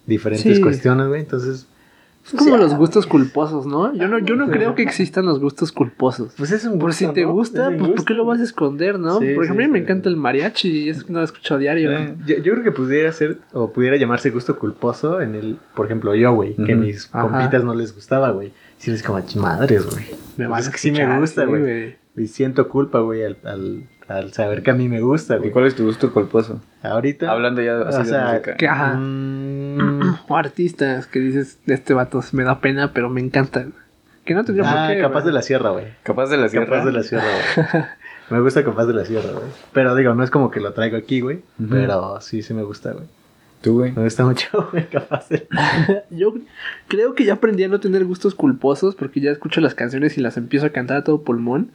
diferentes Sí. cuestiones, güey. Entonces, Es como los gustos culposos, ¿no? Yo no, yo no creo que existan los gustos culposos. pues es un Por si gusto, te ¿no? gusta, pues ¿por qué gusto. lo vas a esconder, no? Sí, Por ejemplo, sí, a mí me encanta el mariachi y es que no lo escucho a diario. Eh, Yo, yo creo que pudiera ser, o pudiera llamarse gusto culposo en el, por ejemplo, yo, güey, que Ujú. mis Ajá. compitas no les gustaba, güey. Si es como, "Ch- madres, güey. Me Pues es que sí me gusta, güey. Y siento culpa, güey, al, al, al saber que a mí me gusta, ¿Y güey. cuál es tu gusto culposo? Ahorita. Hablando ya así o sea, de música. que- Ajá. mm, O <clears throat> artistas que dices, este vato me da pena, pero me encanta. Que no tendría ah, por qué. capaz de la sierra, güey. Capaz de la sierra. Capaz de la sierra, güey. <laughs> me gusta capaz de la sierra, güey. Pero digo, no es como que lo traigo aquí, güey. Pero sí, sí me gusta, güey. Tú, güey. Me gusta mucho, <laughs> güey, capaz de... <laughs> Yo creo que ya aprendí a no tener gustos culposos porque ya escucho las canciones y las empiezo a cantar a todo pulmón.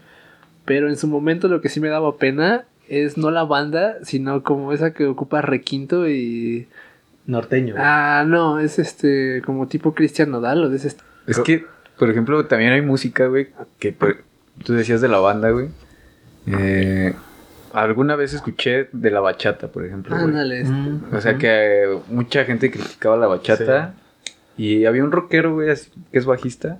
Pero en su momento lo que sí me daba pena es no la banda, sino como esa que ocupa requinto y... Norteño, güey. Ah, no, es este como tipo Cristian Nodal o de ese... Es que, por ejemplo, también hay música, güey, que por- tú decías de la banda, güey. Eh, alguna vez escuché de la bachata, por ejemplo. güey. Ándale. este. Mm, O sea que mucha gente criticaba la bachata. Y había un rockero, güey, que es bajista.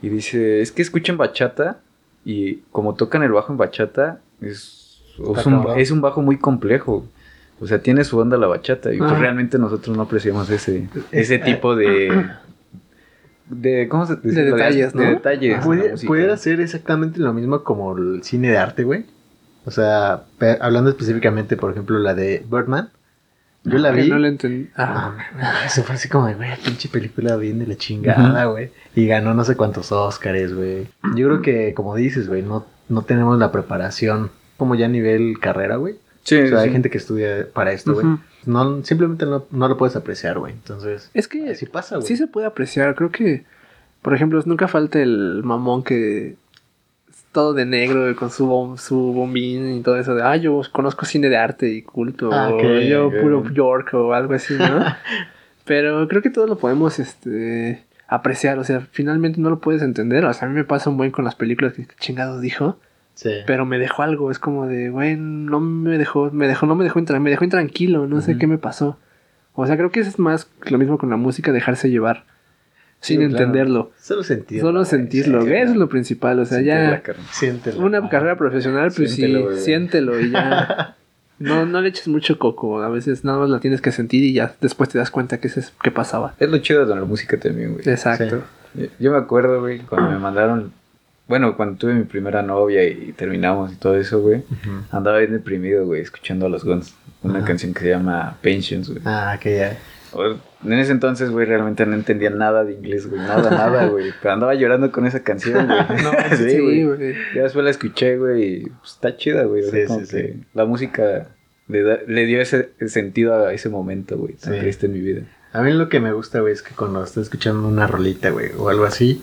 Y dice, es que escuchen bachata. Y como tocan el bajo en bachata, es, es, un, cabrón. es un bajo muy complejo. O sea, tiene su onda la bachata. Y pues realmente nosotros no apreciamos ese, ese tipo de... De, ¿cómo se dice? De detalles, De ¿no? detalles. en la Puede- pudiera ser exactamente lo mismo como el cine de arte, güey. O sea, hablando específicamente, por ejemplo, la de Birdman. Yo la vi. no le entendí. Ah. <laughs> Eso fue así como de, güey, pinche película bien de la chingada, güey. Y ganó no sé cuántos Oscars, güey. Yo creo que, como dices, güey, no, no tenemos la preparación como ya a nivel carrera, güey. Sí, O sea, hay gente que estudia para esto, güey. No, simplemente no, no lo puedes apreciar, güey. Entonces, Es que así pasa, güey. sí se puede apreciar. Creo que, por ejemplo, nunca falta el mamón que todo de negro, con su, bom- su bombín y todo eso de, ah, yo conozco cine de arte y culto, Ah, o yo ok. puro York o algo así, ¿no? <laughs> Pero creo que todo lo podemos, este, apreciar, o sea, finalmente no lo puedes entender, o sea, a mí me pasa un buen con las películas que ¿qué chingados dijo, Sí. pero me dejó algo, es como de, güey, no me dejó, me dejó, no me dejó entrar, me dejó intranquilo, no sé qué me pasó. O sea, creo que eso es más lo mismo con la música, dejarse llevar, sin Sí, claro. entenderlo. Solo sentirlo. Solo sentirlo, sí, eso es lo principal, o sea, Siente ya. Siéntelo. una carrera profesional, pues Siéntelo, sí, siéntelo y ya. <laughs> No, no le eches mucho coco, a veces nada más la tienes que sentir y ya después te das cuenta que, es, que pasaba. Es lo chido de la música también, güey. Exacto. Yo- Yo me acuerdo, güey, cuando me mandaron. Bueno, cuando tuve mi primera novia y terminamos y todo eso, güey. Ujú. Andaba bien deprimido, güey, escuchando a los Guns. Una Ajá. canción que se llama Pensions, güey. Ah, que ya. En ese entonces, güey, realmente no entendía nada de inglés, güey. Nada, nada, <laughs> güey. Pero andaba llorando con esa canción, güey. <laughs> No, <laughs> sí, sí, güey. Ya después la escuché, güey, y pues, está chida, güey. O sea, Sí. La música le, da- le dio ese sentido a ese momento, güey, tan Sí. triste en mi vida. A mí lo que me gusta, güey, es que cuando estás escuchando una rolita, güey, o algo así,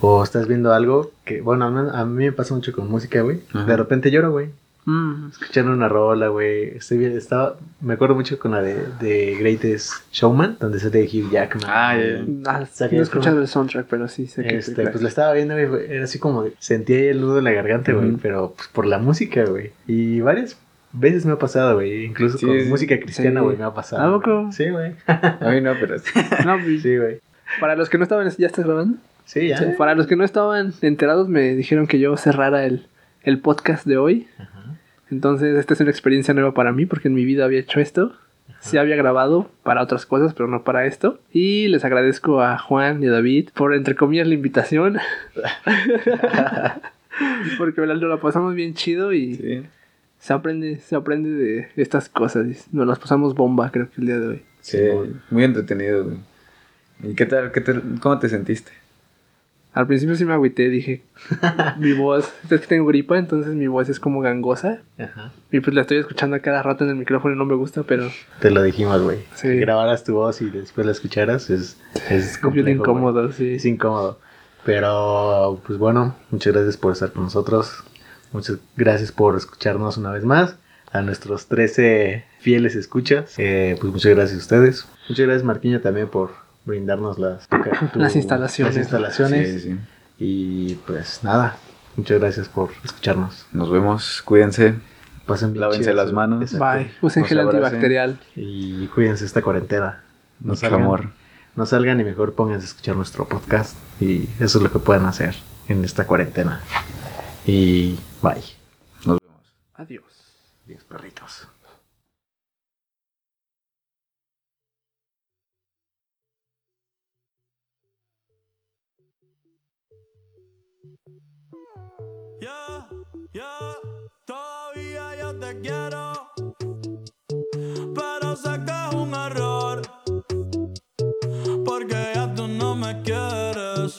o estás viendo algo que, bueno, a mí, a mí me pasa mucho con música, güey. De repente lloro, güey. Mm, Escuchando una rola, güey. Estoy bien, estaba, me acuerdo mucho con la de, de Greatest Showman, donde se de Hugh Jackman. Ah, ya, ya. ah, sea, no he es escuchado como- el soundtrack, pero sí sé que Este, pues la estaba viendo, güey, era así como, sentía ahí el nudo en la garganta, güey, pero pues por la música, güey. Y varias veces me ha pasado, güey, incluso Sí, con sí. música cristiana, Sí. güey, me ha pasado. ¿A poco? Sí, güey. <laughs> A mí no, pero <laughs> No, pues, Sí, güey. Para los que no estaban, ¿ya estás grabando? Sí, ya. Para los que no estaban enterados, me dijeron que yo cerrara el, el podcast de hoy. Ajá. Entonces, esta es una experiencia nueva para mí porque en mi vida había hecho esto. Sí había grabado para otras cosas, pero no para esto. Y les agradezco a Juan y a David por, entre comillas, la invitación. <laughs> porque la, la pasamos bien chido y sí. se aprende, se aprende de estas cosas. Nos las pasamos bomba, creo que el día de hoy. Sí, muy entretenido, güey. ¿Y qué tal? ¿Qué te- ¿Cómo te sentiste? Al principio sí me agüité, dije, <laughs> mi voz, es que tengo gripa, entonces mi voz es como gangosa. Ajá. Y pues la estoy escuchando a cada rato en el micrófono y no me gusta, pero Te lo dijimos, güey. Sí. Que grabaras tu voz y después la escucharas es, es complejo, incómodo, sí. Es incómodo. Pero, pues bueno, muchas gracias por estar con nosotros. Muchas gracias por escucharnos una vez más. A nuestros 13 fieles escuchas. Eh, pues muchas gracias a ustedes. Muchas gracias, Marquiño, también por brindarnos las, <clears throat> tu- Las instalaciones. las instalaciones. Sí, sí. Y pues nada, muchas gracias por escucharnos. Nos vemos, cuídense. Pasen bien Lávense chido las manos. Exacto. Bye. Usen gel antibacterial. Y cuídense esta cuarentena. No salgan, amor. no salgan y mejor pónganse a escuchar nuestro podcast. Y eso es lo que pueden hacer en esta cuarentena. Y bye. Nos vemos. Adiós. Adiós, perritos. Te quiero. Pero sé que es un error. Porque ya tú no me quieres.